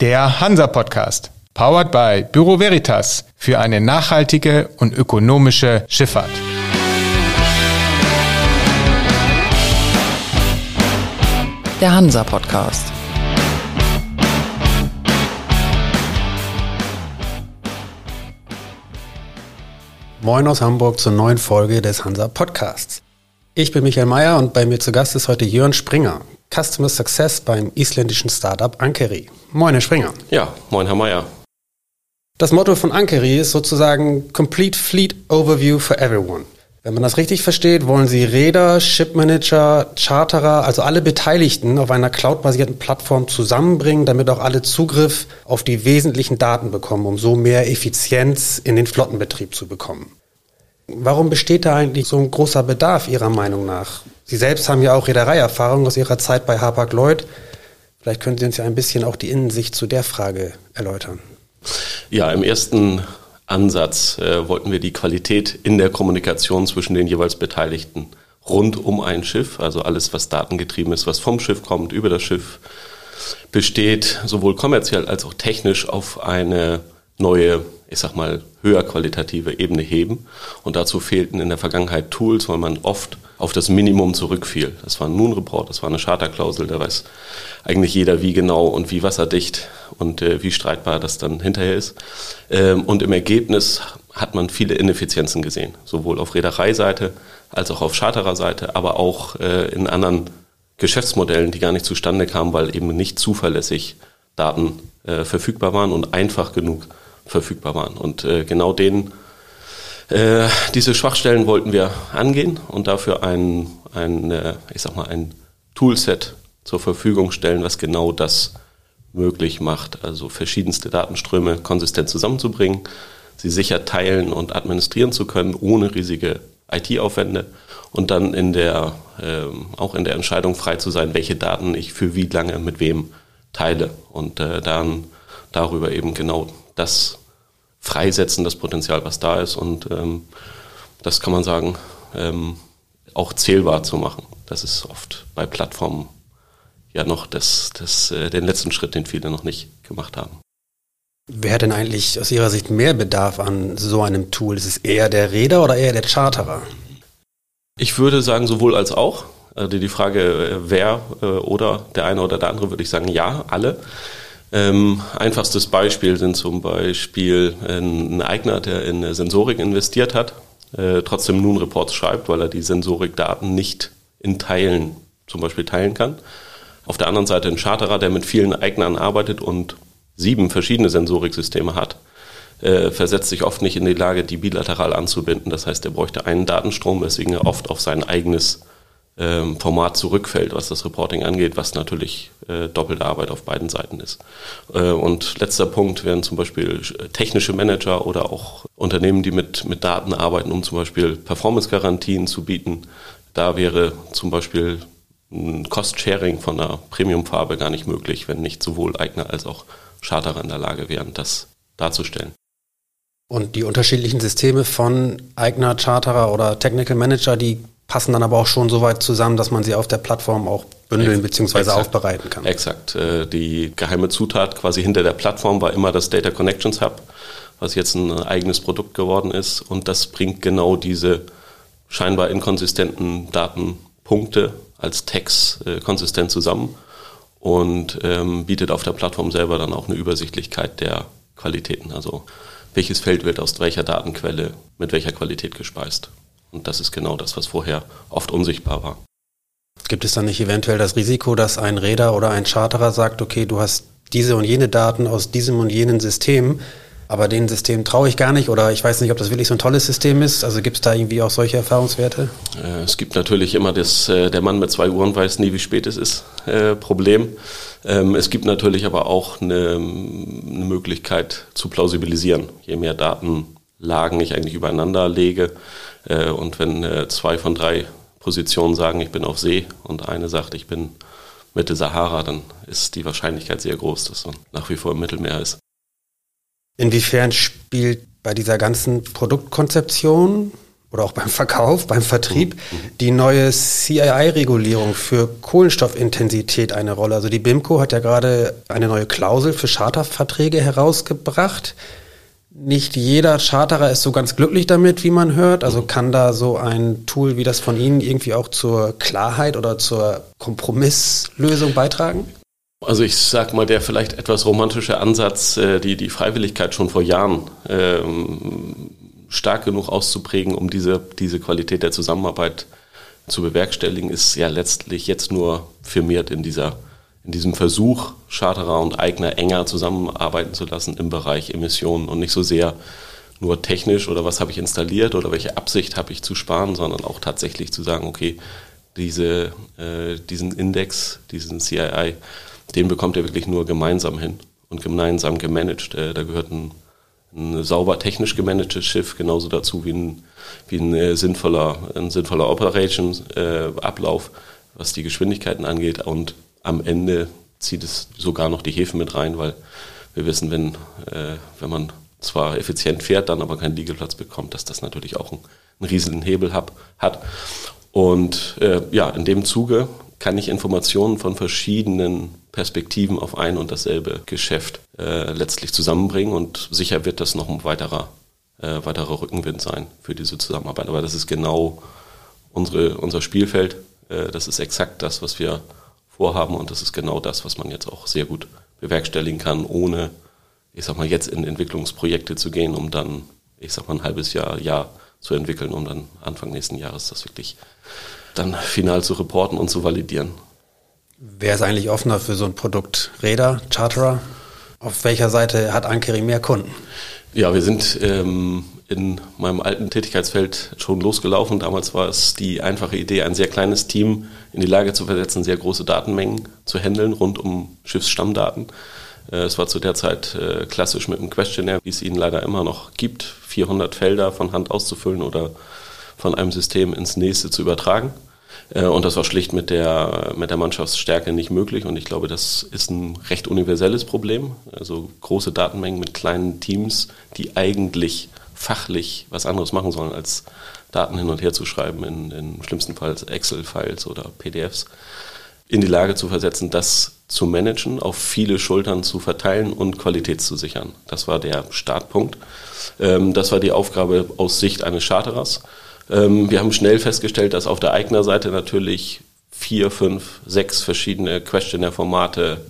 Der Hansa Podcast, powered by Büro Veritas für eine nachhaltige und ökonomische Schifffahrt. Der Hansa Podcast. Moin aus Hamburg zur neuen Folge des Hansa Podcasts. Ich bin Michael Mayer und bei mir zu Gast ist heute Jörn Springer, Customer Success beim isländischen Startup Ankeri. Moin, Herr Springer. Ja, moin, Herr Mayer. Das Motto von Ankeri ist sozusagen Complete Fleet Overview for Everyone. Wenn man das richtig versteht, wollen Sie Räder, Shipmanager, Charterer, also alle Beteiligten auf einer cloudbasierten Plattform zusammenbringen, damit auch alle Zugriff auf die wesentlichen Daten bekommen, um so mehr Effizienz in den Flottenbetrieb zu bekommen. Warum besteht da eigentlich so ein großer Bedarf Ihrer Meinung nach? Sie selbst haben ja auch Reedereierfahrung aus Ihrer Zeit bei Hapag-Lloyd. Vielleicht können Sie uns ja ein bisschen auch die Innensicht zu der Frage erläutern. Ja, im ersten Ansatz äh, wollten wir die Qualität in der Kommunikation zwischen den jeweils Beteiligten rund um ein Schiff, also alles, was datengetrieben ist, was vom Schiff kommt, über das Schiff besteht, sowohl kommerziell als auch technisch auf eine neue, ich sag mal, höher qualitative Ebene heben. Und dazu fehlten in der Vergangenheit Tools, weil man oft auf das Minimum zurückfiel. Das war ein Noon-Report, das war eine Charterklausel, da weiß eigentlich jeder, wie genau und wie wasserdicht und äh, wie streitbar das dann hinterher ist. Ähm, und im Ergebnis hat man viele Ineffizienzen gesehen, sowohl auf Reedereiseite als auch auf Chartererseite, aber auch äh, in anderen Geschäftsmodellen, die gar nicht zustande kamen, weil eben nicht zuverlässig Daten äh, verfügbar waren und einfach genug verfügbar waren. Und äh, genau den, äh, diese Schwachstellen wollten wir angehen und dafür ein, ein äh, ich sag mal, ein Toolset zur Verfügung stellen, was genau das möglich macht. Also verschiedenste Datenströme konsistent zusammenzubringen, sie sicher teilen und administrieren zu können, ohne riesige IT-Aufwände und dann in der, ähm, auch in der Entscheidung frei zu sein, welche Daten ich für wie lange mit wem teile und äh, dann darüber eben genau das freisetzen, das Potenzial, was da ist. Und ähm, das kann man sagen, ähm, auch zählbar zu machen. Das ist oft bei Plattformen ja noch das, das, äh, den letzten Schritt, den viele noch nicht gemacht haben. Wer hat denn eigentlich aus Ihrer Sicht mehr Bedarf an so einem Tool? Ist es eher der Räder oder eher der Charterer? Ich würde sagen, sowohl als auch. Also die Frage, äh, wer äh, oder der eine oder der andere, würde ich sagen, ja, alle. Ähm, einfachstes Beispiel sind zum Beispiel ein Eigner, der in Sensorik investiert hat, äh, trotzdem nun Reports schreibt, weil er die Sensorikdaten nicht in Teilen zum Beispiel teilen kann. Auf der anderen Seite ein Charterer, der mit vielen Eignern arbeitet und sieben verschiedene Sensoriksysteme hat, äh, versetzt sich oft nicht in die Lage, die bilateral anzubinden. Das heißt, er bräuchte einen Datenstrom, weswegen er oft auf sein eigenes ähm, Format zurückfällt, was das Reporting angeht, was natürlich äh, doppelte Arbeit auf beiden Seiten ist. Äh, und letzter Punkt wären zum Beispiel äh, technische Manager oder auch Unternehmen, die mit, mit Daten arbeiten, um zum Beispiel Performance-Garantien zu bieten. Da wäre zum Beispiel ein Cost-Sharing von einer Premium-Farbe gar nicht möglich, wenn nicht sowohl Eigner als auch Charterer in der Lage wären, das darzustellen. Und die unterschiedlichen Systeme von Eigner, Charterer oder Technical Manager, die passen dann aber auch schon so weit zusammen, dass man sie auf der Plattform auch bündeln bzw. aufbereiten kann. Exakt. Äh, die geheime Zutat quasi hinter der Plattform war immer das Data Connections Hub, was jetzt ein eigenes Produkt geworden ist. Und das bringt genau diese scheinbar inkonsistenten Datenpunkte als Tags äh, konsistent zusammen und ähm, bietet auf der Plattform selber dann auch eine Übersichtlichkeit der Qualitäten. Also welches Feld wird aus welcher Datenquelle mit welcher Qualität gespeist. Und das ist genau das, was vorher oft unsichtbar war. Gibt es dann nicht eventuell das Risiko, dass ein Räder oder ein Charterer sagt, okay, du hast diese und jene Daten aus diesem und jenen System, aber dem System traue ich gar nicht oder ich weiß nicht, ob das wirklich so ein tolles System ist. Also gibt es da irgendwie auch solche Erfahrungswerte? Äh, es gibt natürlich immer das, äh, der Mann mit zwei Uhren weiß nie, wie spät es ist, äh, Problem. Ähm, es gibt natürlich aber auch eine, eine Möglichkeit zu plausibilisieren. Je mehr Datenlagen ich eigentlich übereinander lege, äh, und wenn äh, zwei von drei Positionen sagen, ich bin auf See und eine sagt, ich bin Mitte Sahara, dann ist die Wahrscheinlichkeit sehr groß, dass man nach wie vor im Mittelmeer ist. Inwiefern spielt bei dieser ganzen Produktkonzeption oder auch beim Verkauf, beim Vertrieb, die neue CII-Regulierung für Kohlenstoffintensität eine Rolle. Also die BIMCO hat ja gerade eine neue Klausel für Charterverträge herausgebracht. Nicht jeder Charterer ist so ganz glücklich damit, wie man hört. Also kann da so ein Tool wie das von Ihnen irgendwie auch zur Klarheit oder zur Kompromisslösung beitragen? Also ich sag mal, der vielleicht etwas romantische Ansatz, äh, die, die Freiwilligkeit schon vor Jahren ähm, stark genug auszuprägen, um diese, diese Qualität der Zusammenarbeit zu bewerkstelligen, ist ja letztlich jetzt nur firmiert in dieser in diesem Versuch, Charterer und Eigner enger zusammenarbeiten zu lassen im Bereich Emissionen und nicht so sehr nur technisch oder was habe ich installiert oder welche Absicht habe ich zu sparen, sondern auch tatsächlich zu sagen, okay, diese, äh, diesen Index, diesen CII, den bekommt er wirklich nur gemeinsam hin und gemeinsam gemanagt. Äh, da gehört ein ein sauber technisch gemanagtes Schiff genauso dazu wie ein, wie ein äh, sinnvoller, ein sinnvoller Operation-Ablauf, äh, was die Geschwindigkeiten angeht. Und am Ende zieht es sogar noch die Häfen mit rein, weil wir wissen, wenn, äh, wenn man zwar effizient fährt, dann aber keinen Liegeplatz bekommt, dass das natürlich auch einen, einen riesigen Hebel hab, hat. Und äh, ja, in dem Zuge kann ich Informationen von verschiedenen Perspektiven auf ein und dasselbe Geschäft äh, letztlich zusammenbringen und sicher wird das noch ein weiterer, äh, weiterer Rückenwind sein für diese Zusammenarbeit. Aber das ist genau unsere, unser Spielfeld. Äh, das ist exakt das, was wir vorhaben und das ist genau das, was man jetzt auch sehr gut bewerkstelligen kann, ohne, ich sag mal, jetzt in Entwicklungsprojekte zu gehen, um dann, ich sag mal, ein halbes Jahr, Jahr zu entwickeln, um dann Anfang nächsten Jahres das wirklich dann final zu reporten und zu validieren. Wer ist eigentlich offener für so ein Produkt? Räder, Charterer? Auf welcher Seite hat Ankeri mehr Kunden? Ja, wir sind ähm, in meinem alten Tätigkeitsfeld schon losgelaufen. Damals war es die einfache Idee, ein sehr kleines Team in die Lage zu versetzen, sehr große Datenmengen zu handeln rund um Schiffsstammdaten. Äh, es war zu der Zeit äh, klassisch mit einem Questionnaire, wie es ihn leider immer noch gibt, 400 Felder von Hand auszufüllen oder von einem System ins nächste zu übertragen. Äh, und das war schlicht mit der, mit der Mannschaftsstärke nicht möglich. Und ich glaube, das ist ein recht universelles Problem. Also große Datenmengen mit kleinen Teams, die eigentlich fachlich was anderes machen sollen, als Daten hin und her zu schreiben, in, in schlimmsten Fall Excel-Files oder PDFs, in die Lage zu versetzen, das zu managen, auf viele Schultern zu verteilen und Qualität zu sichern. Das war der Startpunkt. Ähm, das war die Aufgabe aus Sicht eines Charterers. Ähm, wir haben schnell festgestellt, dass auf der Eigner-Seite natürlich vier, fünf, sechs verschiedene Questionnaire-Formate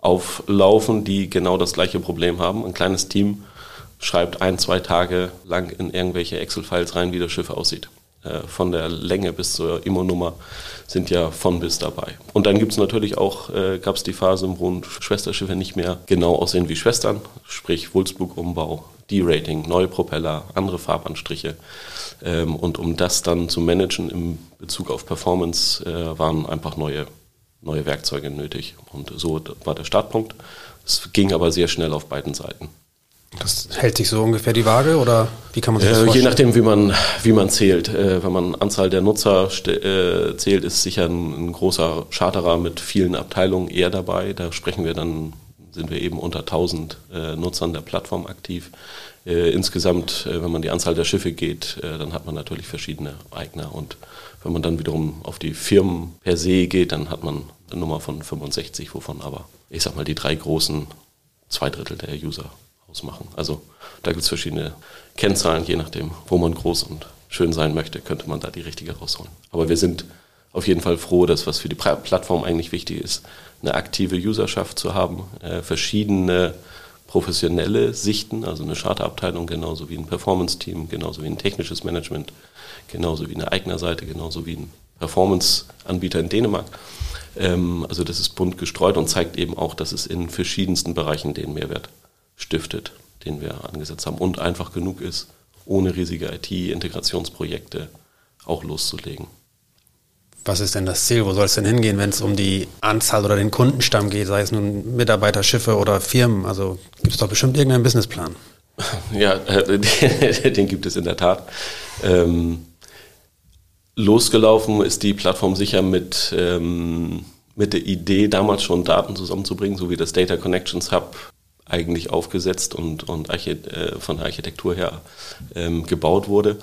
auflaufen, die genau das gleiche Problem haben. Ein kleines Team schreibt ein, zwei Tage lang in irgendwelche Excel-Files rein, wie das Schiff aussieht. Äh, von der Länge bis zur Immo-Nummer sind ja von bis dabei. Und dann gibt es natürlich auch, äh, gab es die Phase, wo Schwesterschiffe nicht mehr genau aussehen wie Schwestern, sprich Wulzbug-Umbau, D-Rating, neue Propeller, andere Farbanstriche. Ähm, und um das dann zu managen im Bezug auf Performance, äh, waren einfach neue, neue Werkzeuge nötig. Und so war der Startpunkt. Es ging aber sehr schnell auf beiden Seiten. Das hält sich so ungefähr die Waage oder wie kann man sich das äh, vorstellen? Je nachdem, wie man, wie man zählt. Äh, wenn man Anzahl der Nutzer äh, zählt, ist sicher ein, ein, großer Charterer mit vielen Abteilungen eher dabei. Da sprechen wir dann, sind wir eben unter 1000 äh, Nutzern der Plattform aktiv. Äh, insgesamt, äh, wenn man die Anzahl der Schiffe geht, dann hat man natürlich verschiedene Eigner. Und wenn man dann wiederum auf die Firmen per se geht, dann hat man eine Nummer von 65, wovon aber, ich sag mal, die drei großen zwei Drittel der User ausmachen. Also da gibt es verschiedene Kennzahlen, je nachdem, wo man groß und schön sein möchte, könnte man da die richtige rausholen. Aber wir sind auf jeden Fall froh, dass was für die Plattform eigentlich wichtig ist, eine aktive Userschaft zu haben, äh, verschiedene professionelle Sichten, also eine Charterabteilung genauso wie ein Performance-Team, genauso wie ein technisches Management, genauso wie eine Eignerseite, genauso wie ein Performance-Anbieter in Dänemark. Ähm, also das ist bunt gestreut und zeigt eben auch, dass es in verschiedensten Bereichen den Mehrwert stiftet, den wir angesetzt haben und einfach genug ist, ohne riesige IT-Integrationsprojekte auch loszulegen. Was ist denn das Ziel? Wo soll es denn hingehen, wenn es um die Anzahl oder den Kundenstamm geht, sei es nun Mitarbeiter, Schiffe oder Firmen? Also gibt es doch bestimmt irgendeinen Businessplan. Ja, den gibt es in der Tat. Ähm, losgelaufen ist die Plattform sicher mit, ähm, mit der Idee, damals schon Daten zusammenzubringen, so wie das Data Connections Hub eigentlich aufgesetzt und, und äh, von der Architektur her ähm, gebaut wurde.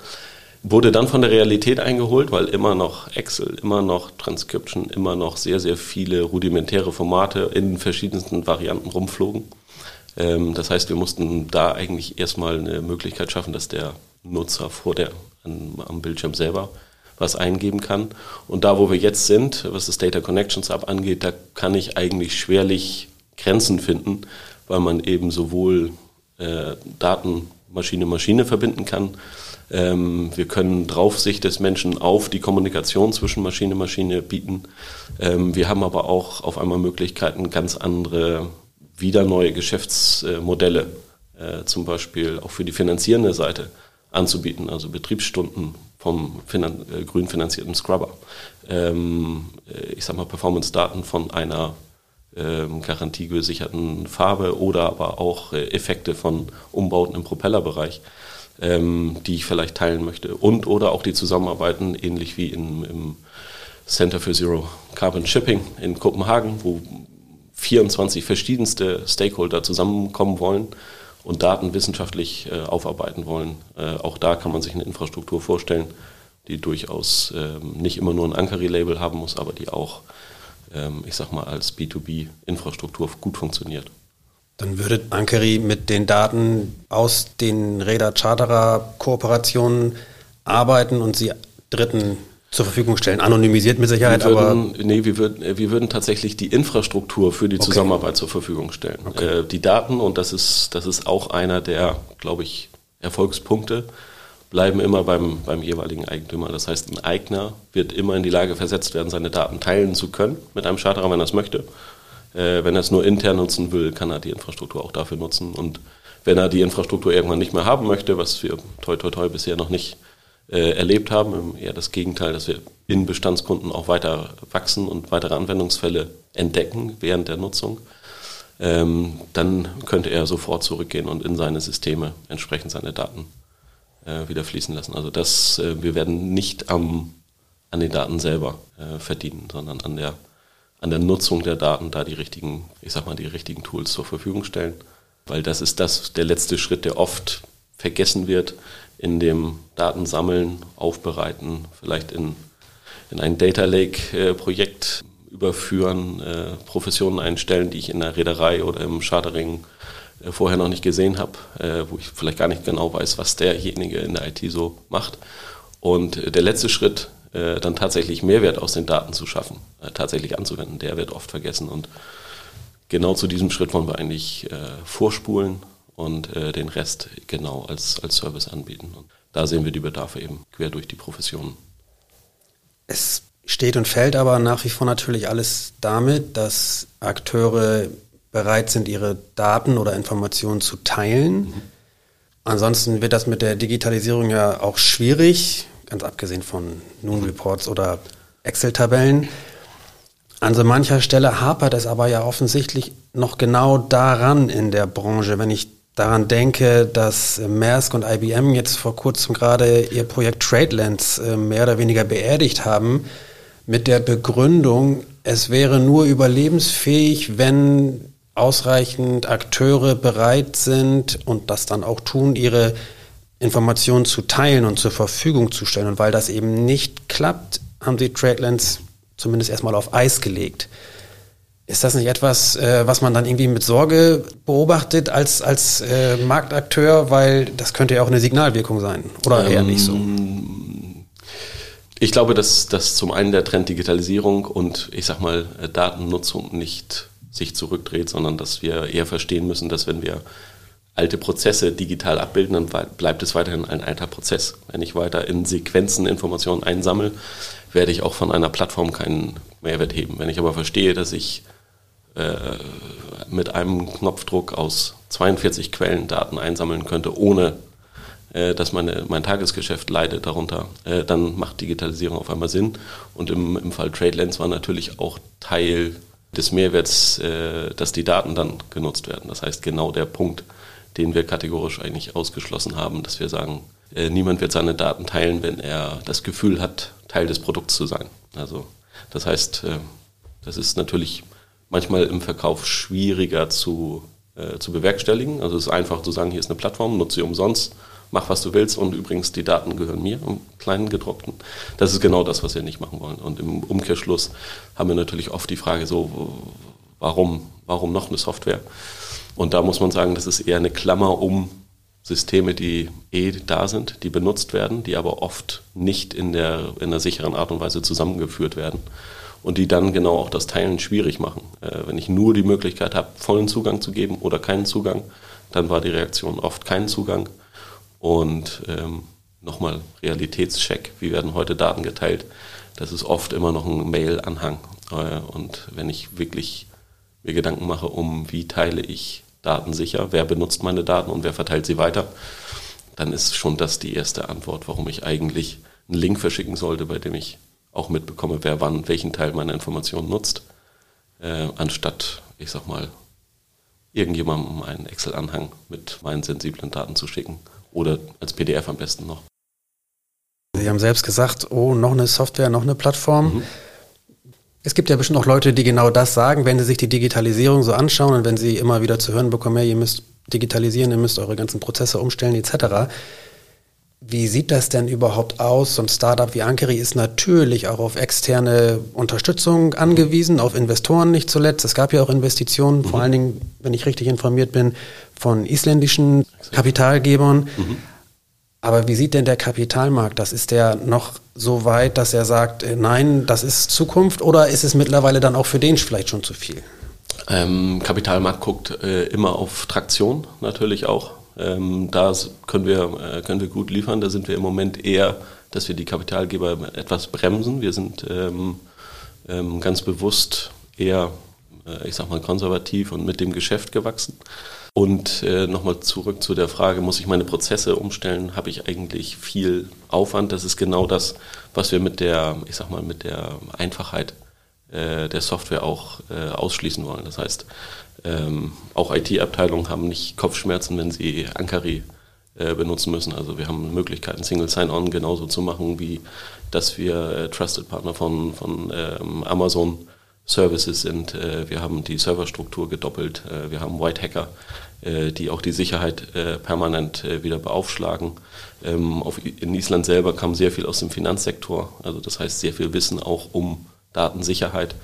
Wurde dann von der Realität eingeholt, weil immer noch Excel, immer noch Transcription, immer noch sehr, sehr viele rudimentäre Formate in verschiedensten Varianten rumflogen. Ähm, das heißt, wir mussten da eigentlich erstmal eine Möglichkeit schaffen, dass der Nutzer vor der, am Bildschirm selber was eingeben kann. Und da, wo wir jetzt sind, was das Data Connections App angeht, da kann ich eigentlich schwerlich Grenzen finden, weil man eben sowohl äh, Daten Maschine Maschine verbinden kann. Ähm, wir können Draufsicht des Menschen auf die Kommunikation zwischen Maschine Maschine bieten. Ähm, wir haben aber auch auf einmal Möglichkeiten, ganz andere, wieder neue Geschäftsmodelle, äh, zum Beispiel auch für die finanzierende Seite anzubieten, also Betriebsstunden vom finan äh, grün finanzierten Scrubber. Ähm, äh, ich sag mal Performance-Daten von einer ähm, garantiegesicherten Farbe oder aber auch äh, Effekte von Umbauten im Propellerbereich, ähm, die ich vielleicht teilen möchte. Und oder auch die Zusammenarbeiten, ähnlich wie in, im Center for Zero Carbon Shipping in Kopenhagen, wo 24 verschiedenste Stakeholder zusammenkommen wollen und Daten wissenschaftlich äh, aufarbeiten wollen. Äh, auch da kann man sich eine Infrastruktur vorstellen, die durchaus ähm, nicht immer nur ein Ankari-Label haben muss, aber die auch ähm, ich sag mal, als B2B-Infrastruktur gut funktioniert. Dann würde Ankeri mit den Daten aus den Räder-Charterer-Kooperationen arbeiten und sie Dritten zur Verfügung stellen. Anonymisiert mit Sicherheit, wir würden, aber. Nee, wir würden, wir würden tatsächlich die Infrastruktur für die okay. Zusammenarbeit zur Verfügung stellen. Okay. Äh, die Daten, und das ist, das ist auch einer der, glaube ich, Erfolgspunkte, bleiben immer beim, beim jeweiligen Eigentümer. Das heißt, ein Eigner wird immer in die Lage versetzt werden, seine Daten teilen zu können mit einem Charterer, wenn er es möchte. Äh, wenn er es nur intern nutzen will, kann er die Infrastruktur auch dafür nutzen. Und wenn er die Infrastruktur irgendwann nicht mehr haben möchte, was wir toi toi toi bisher noch nicht äh, erlebt haben, eher das Gegenteil, dass wir in Bestandskunden auch weiter wachsen und weitere Anwendungsfälle entdecken während der Nutzung, ähm, dann könnte er sofort zurückgehen und in seine Systeme entsprechend seine Daten äh, wieder fließen lassen. Also das, äh, wir werden nicht am, an den Daten selber äh, verdienen, sondern an der, an der Nutzung der Daten da die richtigen, ich sag mal, die richtigen Tools zur Verfügung stellen. Weil das ist das, der letzte Schritt, der oft vergessen wird in dem Datensammeln, Aufbereiten, vielleicht in, in ein Data Lake-Projekt äh, überführen, äh, Professionen einstellen, die ich in der Reederei oder im Chartering äh, vorher noch nicht gesehen habe, wo ich vielleicht gar nicht genau weiß, was derjenige in der IT so macht. Und der letzte Schritt, dann tatsächlich Mehrwert aus den Daten zu schaffen, tatsächlich anzuwenden, der wird oft vergessen. Und genau zu diesem Schritt wollen wir eigentlich vorspulen und den Rest genau als, als Service anbieten. Und da sehen wir die Bedarfe eben quer durch die Professionen. Es steht und fällt aber nach wie vor natürlich alles damit, dass Akteure bereit sind, ihre Daten oder Informationen zu teilen. Mhm. Ansonsten wird das mit der Digitalisierung ja auch schwierig, ganz abgesehen von Noon Reports oder Excel-Tabellen. An so mancher Stelle hapert es aber ja offensichtlich noch genau daran in der Branche. Wenn ich daran denke, dass Maersk und IBM jetzt vor kurzem gerade ihr Projekt Tradelands äh, mehr oder weniger beerdigt haben, mit der Begründung, es wäre nur überlebensfähig, wenn ausreichend Akteure bereit sind und das dann auch tun, ihre Informationen zu teilen und zur Verfügung zu stellen. Und weil das eben nicht klappt, haben sie Tradelands zumindest erstmal auf Eis gelegt. Ist das nicht etwas, äh, was man dann irgendwie mit Sorge beobachtet als, als äh, Marktakteur? Weil das könnte ja auch eine Signalwirkung sein. Oder ähm, eher nicht so? Ich glaube, dass, dass zum einen der Trend Digitalisierung und ich sag mal Datennutzung nicht sich zurückdreht, sondern dass wir eher verstehen müssen, dass wenn wir alte Prozesse digital abbilden, dann bleibt es weiterhin ein alter Prozess. Wenn ich weiter in Sequenzen Informationen einsammle, werde ich auch von einer Plattform keinen Mehrwert heben. Wenn ich aber verstehe, dass ich äh, mit einem Knopfdruck aus 42 Quellen Daten einsammeln könnte, ohne äh, dass meine, mein Tagesgeschäft leidet darunter, äh, dann macht Digitalisierung auf einmal Sinn. Und im, im Fall TradeLens war natürlich auch Teil des Mehrwerts, dass die Daten dann genutzt werden. Das heißt, genau der Punkt, den wir kategorisch eigentlich ausgeschlossen haben, dass wir sagen, äh, niemand wird seine Daten teilen, wenn er das Gefühl hat, Teil des Produkts zu sein. Also das heißt, äh, das ist natürlich manchmal im Verkauf schwieriger zu, äh, zu bewerkstelligen. Also es ist einfach zu sagen, hier ist eine Plattform, nutze sie umsonst mach was du willst und übrigens die Daten gehören mir, im kleinen gedruckten. Das ist genau das, was wir nicht machen wollen. Und im Umkehrschluss haben wir natürlich oft die Frage so, warum, warum noch eine Software? Und da muss man sagen, das ist eher eine Klammer um Systeme, die eh da sind, die benutzt werden, die aber oft nicht in der, in einer sicheren Art und Weise zusammengeführt werden und die dann genau auch das Teilen schwierig machen. Äh, wenn ich nur die Möglichkeit habe, vollen Zugang zu geben oder keinen Zugang, dann war die Reaktion oft keinen Zugang. Und ähm, nochmal Realitätscheck, wie werden heute Daten geteilt? Das ist oft immer noch ein Mail-Anhang. Äh, und wenn ich wirklich mir Gedanken mache, um wie teile ich Daten sicher, wer benutzt meine Daten und wer verteilt sie weiter, dann ist schon das die erste Antwort, warum ich eigentlich einen Link verschicken sollte, bei dem ich auch mitbekomme, wer wann welchen Teil meiner Informationen nutzt, äh, anstatt, ich sag mal, irgendjemandem einen Excel-Anhang mit meinen sensiblen Daten zu schicken oder als PDF am besten noch. Sie haben selbst gesagt, oh, noch eine Software, noch eine Plattform. Mhm. Es gibt ja bestimmt auch Leute, die genau das sagen, wenn sie sich die Digitalisierung so anschauen und wenn sie immer wieder zu hören bekommen, ja, ihr müsst digitalisieren, ihr müsst eure ganzen Prozesse umstellen etc. Wie sieht das denn überhaupt aus? So ein Startup wie Ankeri ist natürlich auch auf externe Unterstützung angewiesen, auf Investoren nicht zuletzt. Es gab ja auch Investitionen, mhm. vor allen Dingen, wenn ich richtig informiert bin, von isländischen Kapitalgebern. Mhm. Aber wie sieht denn der Kapitalmarkt? Das ist der noch so weit, dass er sagt, äh, nein, das ist Zukunft oder ist es mittlerweile dann auch für den vielleicht schon zu viel? Ähm, Kapitalmarkt guckt äh, immer auf Traktion natürlich auch. Ähm, da können wir, äh, können wir gut liefern. Da sind wir im Moment eher, dass wir die Kapitalgeber etwas bremsen. Wir sind ähm, ähm ganz bewusst eher, äh, ich sag mal, konservativ und mit dem Geschäft gewachsen. Und äh, nochmal zurück zu der Frage, muss ich meine Prozesse umstellen? Habe ich eigentlich viel Aufwand? Das ist genau das, was wir mit der, ich sag mal, mit der Einfachheit äh, der Software auch äh, ausschließen wollen. Das heißt, ähm, auch IT-Abteilungen haben nicht Kopfschmerzen, wenn sie Ankari äh, benutzen müssen. Also wir haben Möglichkeiten, Single Sign-On genauso zu machen, wie dass wir äh, Trusted Partner von, von ähm, Amazon Services sind. Äh, wir haben die Serverstruktur gedoppelt. Äh, wir haben White Hacker, äh, die auch die Sicherheit permanent wieder beaufschlagen. Ähm, in Island selber kam sehr viel aus dem Finanzsektor. Also das heißt sehr viel Wissen auch um Datensicherheit.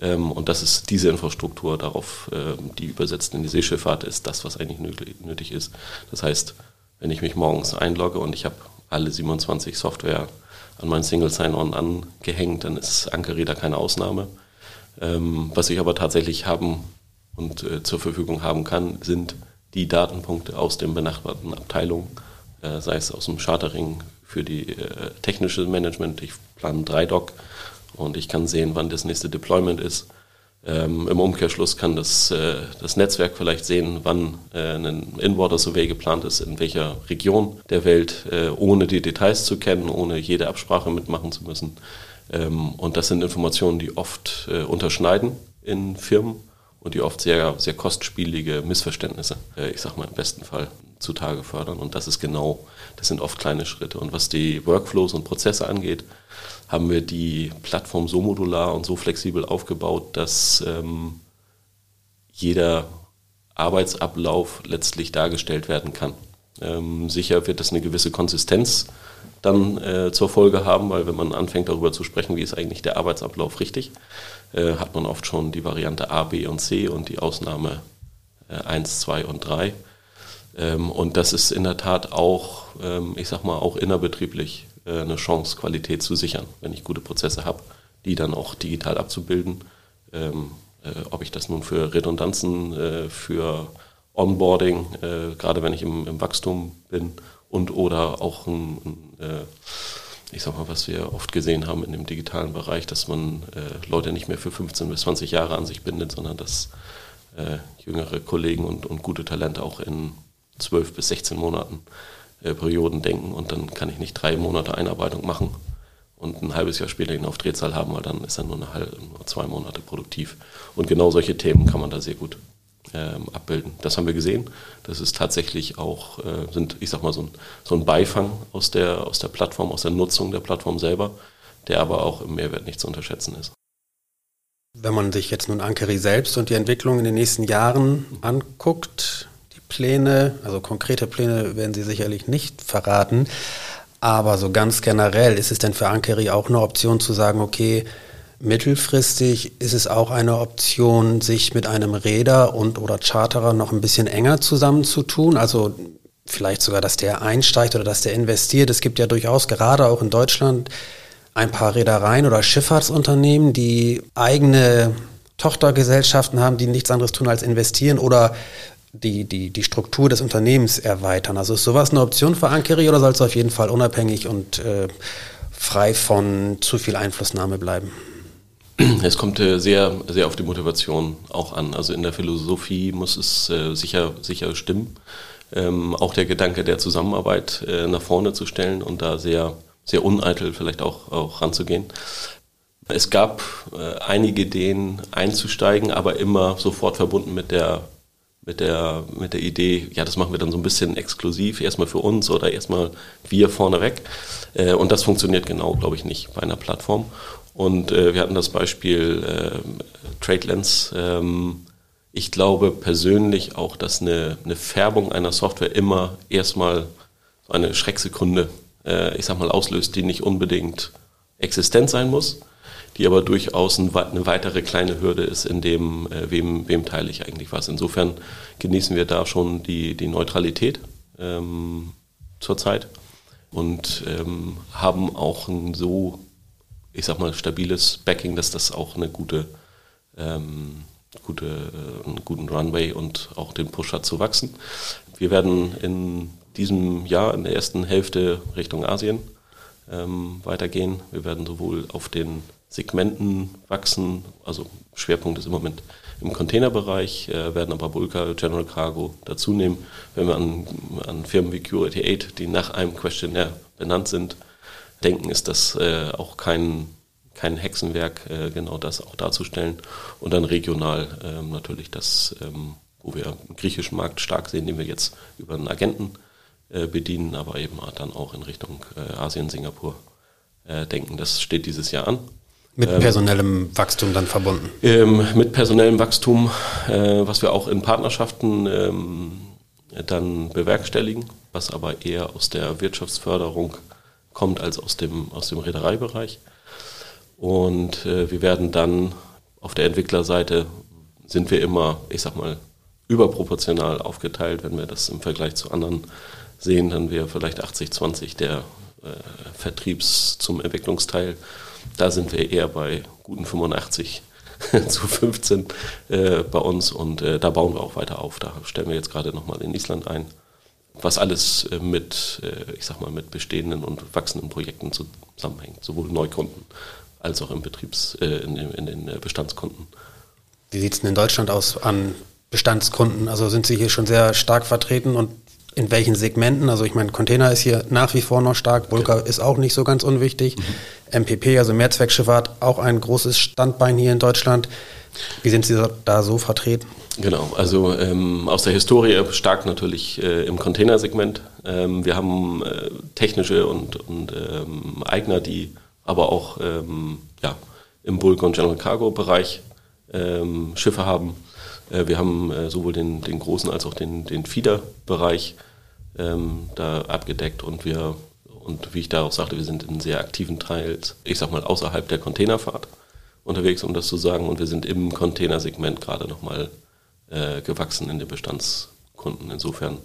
Ähm, und das ist diese Infrastruktur darauf, ähm, die übersetzt in die Seeschifffahrt ist, das, was eigentlich nötig ist. Das heißt, wenn ich mich morgens einlogge und ich habe alle 27 Software an mein Single Sign-On angehängt, dann ist Ankereda keine Ausnahme. Ähm, was ich aber tatsächlich haben und äh, zur Verfügung haben kann, sind die Datenpunkte aus den benachbarten Abteilungen, äh, sei es aus dem Chartering für die äh, technische Management. Ich plane drei Doc und ich kann sehen, wann das nächste Deployment ist. Ähm, Im Umkehrschluss kann das, äh, das Netzwerk vielleicht sehen, wann äh, ein In-Water Survey geplant ist, in welcher Region der Welt, äh, ohne die Details zu kennen, ohne jede Absprache mitmachen zu müssen. Ähm, und das sind Informationen, die oft äh, unterschneiden in Firmen und die oft sehr, sehr kostspielige Missverständnisse, äh, ich sag mal im besten Fall, zutage fördern. Und das ist genau, das sind oft kleine Schritte. Und was die Workflows und Prozesse angeht, haben wir die Plattform so modular und so flexibel aufgebaut, dass ähm, jeder Arbeitsablauf letztlich dargestellt werden kann. Ähm, sicher wird das eine gewisse Konsistenz dann äh, zur Folge haben, weil wenn man anfängt darüber zu sprechen, wie ist eigentlich der Arbeitsablauf richtig, äh, hat man oft schon die Variante A, B und C und die Ausnahme äh, 1, 2 und 3. Ähm, und das ist in der Tat auch, ähm, ich sag mal, auch innerbetrieblich äh, eine Chance, Qualität zu sichern, wenn ich gute Prozesse habe, die dann auch digital abzubilden. Ähm, äh, ob ich das nun für Redundanzen, äh, für Onboarding, äh, gerade wenn ich im, im, Wachstum bin und oder auch ein, ein äh, ich sag mal, was wir oft gesehen haben in dem digitalen Bereich, dass man äh, Leute nicht mehr für 15 bis 20 Jahre an sich bindet, sondern dass äh, jüngere Kollegen und, und gute Talente auch in 12 bis 16 Monaten äh, Perioden denken und dann kann ich nicht drei Monate Einarbeitung machen und ein halbes Jahr später ihn auf Drehzahl haben, weil dann ist er nur, eine halbe, nur zwei Monate produktiv. Und genau solche Themen kann man da sehr gut ähm, abbilden. Das haben wir gesehen. Das ist tatsächlich auch, äh, sind, ich sag mal, so ein, so ein Beifang aus der, aus der Plattform, aus der Nutzung der Plattform selber, der aber auch im Mehrwert nicht zu unterschätzen ist. Wenn man sich jetzt nun Ankeri selbst und die Entwicklung in den nächsten Jahren anguckt, Pläne, also konkrete Pläne werden Sie sicherlich nicht verraten, aber so ganz generell ist es denn für Ankeri auch eine Option zu sagen, okay, mittelfristig ist es auch eine Option, sich mit einem Räder und oder Charterer noch ein bisschen enger zusammenzutun, also vielleicht sogar, dass der einsteigt oder dass der investiert. Es gibt ja durchaus gerade auch in Deutschland ein paar Reedereien oder Schifffahrtsunternehmen, die eigene Tochtergesellschaften haben, die nichts anderes tun als investieren oder die, die, die Struktur des Unternehmens erweitern. Also ist sowas eine Option für Ankeri oder soll es auf jeden Fall unabhängig und äh, frei von zu viel Einflussnahme bleiben? Es kommt äh, sehr, sehr auf die Motivation auch an. Also in der Philosophie muss es äh, sicher, sicher stimmen. Ähm, auch der Gedanke der Zusammenarbeit äh, nach vorne zu stellen und da sehr, sehr uneitel vielleicht auch, auch ranzugehen. Es gab einige Ideen einzusteigen, aber immer sofort verbunden mit der mit der, mit der Idee, ja, das machen wir dann so ein bisschen exklusiv, erstmal für uns oder erstmal wir vorneweg. Äh, und das funktioniert genau, glaube ich, nicht bei einer Plattform. Und äh, wir hatten das Beispiel äh, TradeLens. Ähm, ich glaube persönlich auch, dass eine, eine Färbung einer Software immer erstmal so eine Schrecksekunde, äh, ich sag mal, auslöst, die nicht unbedingt existent sein muss die aber durchaus eine weitere kleine Hürde ist, in dem, äh, wem, wem teile ich eigentlich was. Insofern genießen wir da schon die, die Neutralität ähm, zurzeit und ähm, haben auch ein so, ich sag mal, stabiles Backing, dass das auch eine gute, ähm, gute, äh, einen guten Runway und auch den Push hat zu wachsen. Wir werden in diesem Jahr in der ersten Hälfte Richtung Asien ähm, weitergehen. Wir werden sowohl auf den Segmenten wachsen. Also Schwerpunkt ist im Moment im Containerbereich, äh, werden aber Bulka, General Cargo dazu nehmen. Wenn wir an, an Firmen wie Curity 8, die nach einem Questionnaire benannt sind, denken, ist das äh, auch kein, kein Hexenwerk, äh, genau das auch darzustellen. Und dann regional ähm, natürlich das, ähm, wo wir im griechischen Markt stark sehen, den wir jetzt über einen Agenten äh, bedienen, aber eben dann auch in Richtung äh, Asien, Singapur äh, denken. Das steht dieses Jahr an. Mit ähm, personellem Wachstum dann verbunden? Ähm, mit personellem Wachstum, äh, was wir auch in Partnerschaften ähm, dann bewerkstelligen, was aber eher aus der Wirtschaftsförderung kommt als aus dem, aus dem Reedereibereich. Und äh, wir werden dann auf der Entwicklerseite sind wir immer, ich sag mal, überproportional aufgeteilt. Wenn wir das im Vergleich zu anderen sehen, dann wäre vielleicht 80-20 der äh, Vertriebs- zum Entwicklungsteil da sind wir eher bei guten 85 zu 15 äh, bei uns und äh, da bauen wir auch weiter auf. Da stellen wir jetzt gerade nochmal in Island ein, was alles äh, mit, äh, ich sag mal, mit bestehenden und wachsenden Projekten zusammenhängt, sowohl Neukunden als auch im Betriebs, äh, in, in, den Bestandskunden. Wie sieht es denn in Deutschland aus an Bestandskunden? Also sind Sie hier schon sehr stark vertreten und in welchen Segmenten. Also ich meine, Container ist hier nach wie vor noch stark, Bulka okay. ist auch nicht so ganz unwichtig. Mhm. MPP, also Mehrzweckschifffahrt, auch ein großes Standbein hier in Deutschland. Wie sind Sie da so vertreten? Genau, also ähm, aus der Historie stark natürlich äh, im Containersegment. Ähm, wir haben äh, technische und, und ähm, Eigner, die aber auch ähm, ja, im Bulk und General Cargo Bereich ähm, Schiffe haben. Äh, wir haben äh, sowohl den, den großen als auch den, den Feeder-Bereich ähm, da abgedeckt und wir, und wie ich da auch sagte, wir sind in sehr aktiven Teils, ich sag mal, außerhalb der Containerfahrt unterwegs, um das zu sagen. Und wir sind im Containersegment gerade nochmal äh, gewachsen in den Bestandskunden. Insofern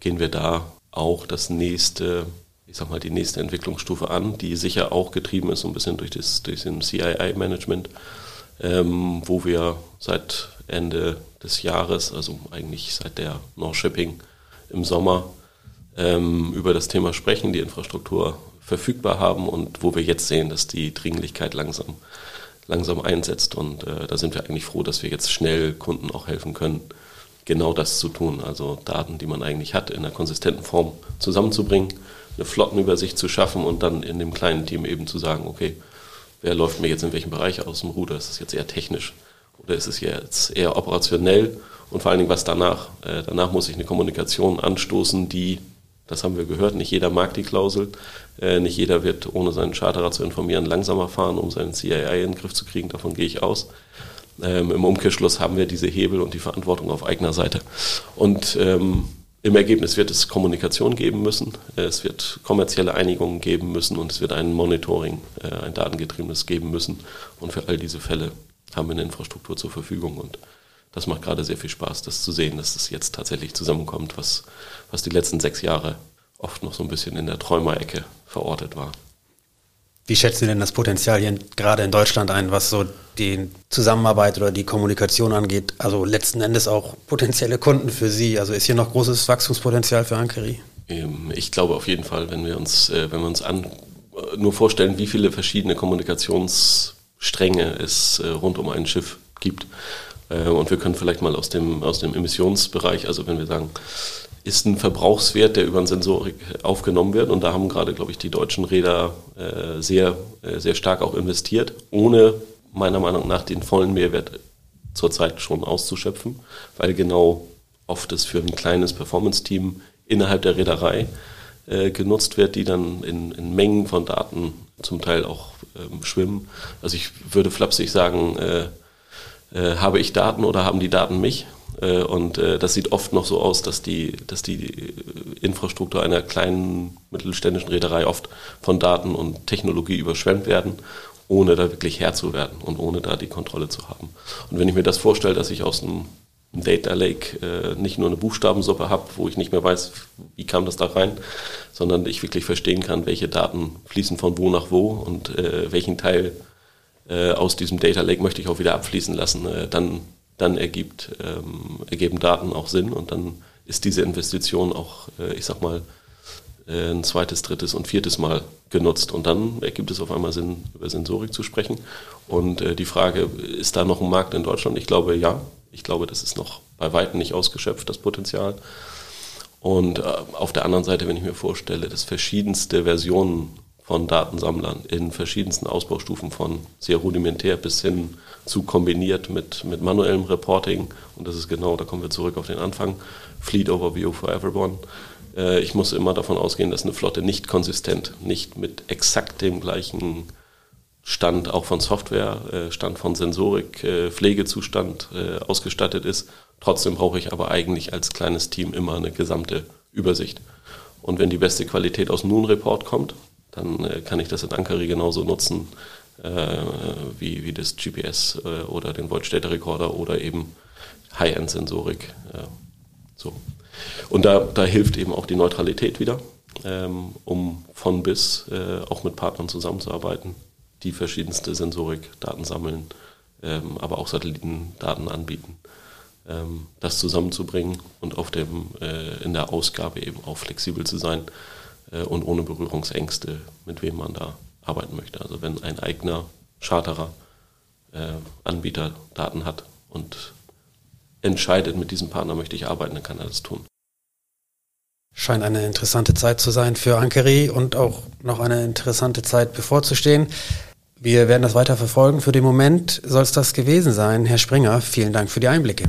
gehen wir da auch das nächste, ich sag mal, die nächste Entwicklungsstufe an, die sicher auch getrieben ist, so ein bisschen durch das, durch den CII-Management, ähm, wo wir seit Ende des Jahres, also eigentlich seit der North Shipping im Sommer, ähm, über das Thema sprechen, die Infrastruktur verfügbar haben und wo wir jetzt sehen, dass die Dringlichkeit langsam, langsam einsetzt. Und äh, da sind wir eigentlich froh, dass wir jetzt schnell Kunden auch helfen können, genau das zu tun. Also Daten, die man eigentlich hat, in einer konsistenten Form zusammenzubringen, eine Flottenübersicht zu schaffen und dann in dem kleinen Team eben zu sagen, okay, wer läuft mir jetzt in welchem Bereich aus dem Ruder? Ist das jetzt eher technisch oder ist es jetzt eher operationell? Und vor allen Dingen, was danach? Äh, danach muss ich eine Kommunikation anstoßen, die, das haben wir gehört, nicht jeder mag die Klausel, äh, nicht jeder wird, ohne seinen Charterer zu informieren, langsamer fahren, um seinen CIA in den Griff zu kriegen, davon gehe ich aus. Ähm, Im Umkehrschluss haben wir diese Hebel und die Verantwortung auf eigener Seite. Und ähm, im Ergebnis wird es Kommunikation geben müssen, es wird kommerzielle Einigungen geben müssen und es wird ein Monitoring, äh, ein datengetriebenes geben müssen. Und für all diese Fälle haben wir eine Infrastruktur zur Verfügung und das macht gerade sehr viel Spaß, das zu sehen, dass es jetzt tatsächlich zusammenkommt, was, was die letzten sechs Jahre oft noch so ein bisschen in der Träumerecke verortet war. Wie schätzen Sie denn das Potenzial hier gerade in Deutschland ein, was so die Zusammenarbeit oder die Kommunikation angeht? Also letzten Endes auch potenzielle Kunden für Sie. Also ist hier noch großes Wachstumspotenzial für Ankeri? Ähm, ich glaube auf jeden Fall, wenn wir uns, äh, wenn wir uns an, nur vorstellen, wie viele verschiedene Kommunikationsstränge es äh, rund um ein Schiff gibt. Äh, und wir können vielleicht mal aus dem, aus dem Emissionsbereich, also wenn wir sagen, ist ein Verbrauchswert, der über eine Sensorik aufgenommen wird. Und da haben gerade, glaube ich, die deutschen Räder äh, sehr, äh, sehr stark auch investiert, ohne meiner Meinung nach den vollen Mehrwert zurzeit schon auszuschöpfen, weil genau oft es für ein kleines Performance-Team innerhalb der Reederei genutzt wird, die dann in, in, Mengen von Daten zum Teil auch ähm, schwimmen. Also ich würde flapsig sagen, äh, habe ich Daten oder haben die Daten mich? Äh, und äh, das sieht oft noch so aus, dass die, dass die Infrastruktur einer kleinen mittelständischen Reederei oft von Daten und Technologie überschwemmt werden, ohne da wirklich Herr zu werden und ohne da die Kontrolle zu haben. Und wenn ich mir das vorstelle, dass ich aus einem Data Lake äh, nicht nur eine Buchstabensuppe habe, wo ich nicht mehr weiß, wie kam das da rein, sondern ich wirklich verstehen kann, welche Daten fließen von wo nach wo und äh, welchen Teil äh, aus diesem Data Lake möchte ich auch wieder abfließen lassen, dann dann ergibt, ähm, ergeben Daten auch Sinn und dann ist diese Investition auch, äh, ich sag mal, äh, ein zweites, drittes und viertes Mal genutzt. Und dann ergibt es auf einmal Sinn, über Sensorik zu sprechen. Und äh, die Frage, ist da noch ein Markt in Deutschland? Ich glaube ja. Ich glaube, das ist noch bei weitem nicht ausgeschöpft, das Potenzial. Und äh, auf der anderen Seite, wenn ich mir vorstelle, dass verschiedenste Versionen von Datensammlern in verschiedensten Ausbaustufen von sehr rudimentär bis hin zu kombiniert mit, mit manuellem Reporting. Und das ist genau, da kommen wir zurück auf den Anfang, Fleet Overview for Everyone. Äh, ich muss immer davon ausgehen, dass eine Flotte nicht konsistent, nicht mit exakt dem gleichen Stand auch von Software, äh, Stand von Sensorik, äh, Pflegezustand ausgestattet ist. Trotzdem brauche ich aber eigentlich als kleines Team immer eine gesamte Übersicht. Und wenn die beste Qualität aus Noon Report kommt, dann äh, kann ich das in Ankari genauso nutzen äh, wie, wie das GPS äh, oder den Voltstädter-Rekorder oder eben High-End-Sensorik. so. Und da, da hilft eben auch die Neutralität wieder, ähm, um von bis auch mit Partnern zusammenzuarbeiten, die verschiedenste Sensorik, Daten sammeln, ähm, aber auch Satellitendaten anbieten ähm, das zusammenzubringen und auf dem, in der Ausgabe eben auch flexibel zu sein, äh, und ohne Berührungsängste, mit wem man da arbeiten möchte. Also wenn ein eigener Charterer äh, Anbieter Daten hat und entscheidet, mit diesem Partner möchte ich arbeiten, dann kann er das tun. Scheint eine interessante Zeit zu sein für Ankeri und auch noch eine interessante Zeit bevorzustehen. Wir werden das weiter verfolgen. Für den Moment soll es das gewesen sein. Herr Springer, vielen Dank für die Einblicke.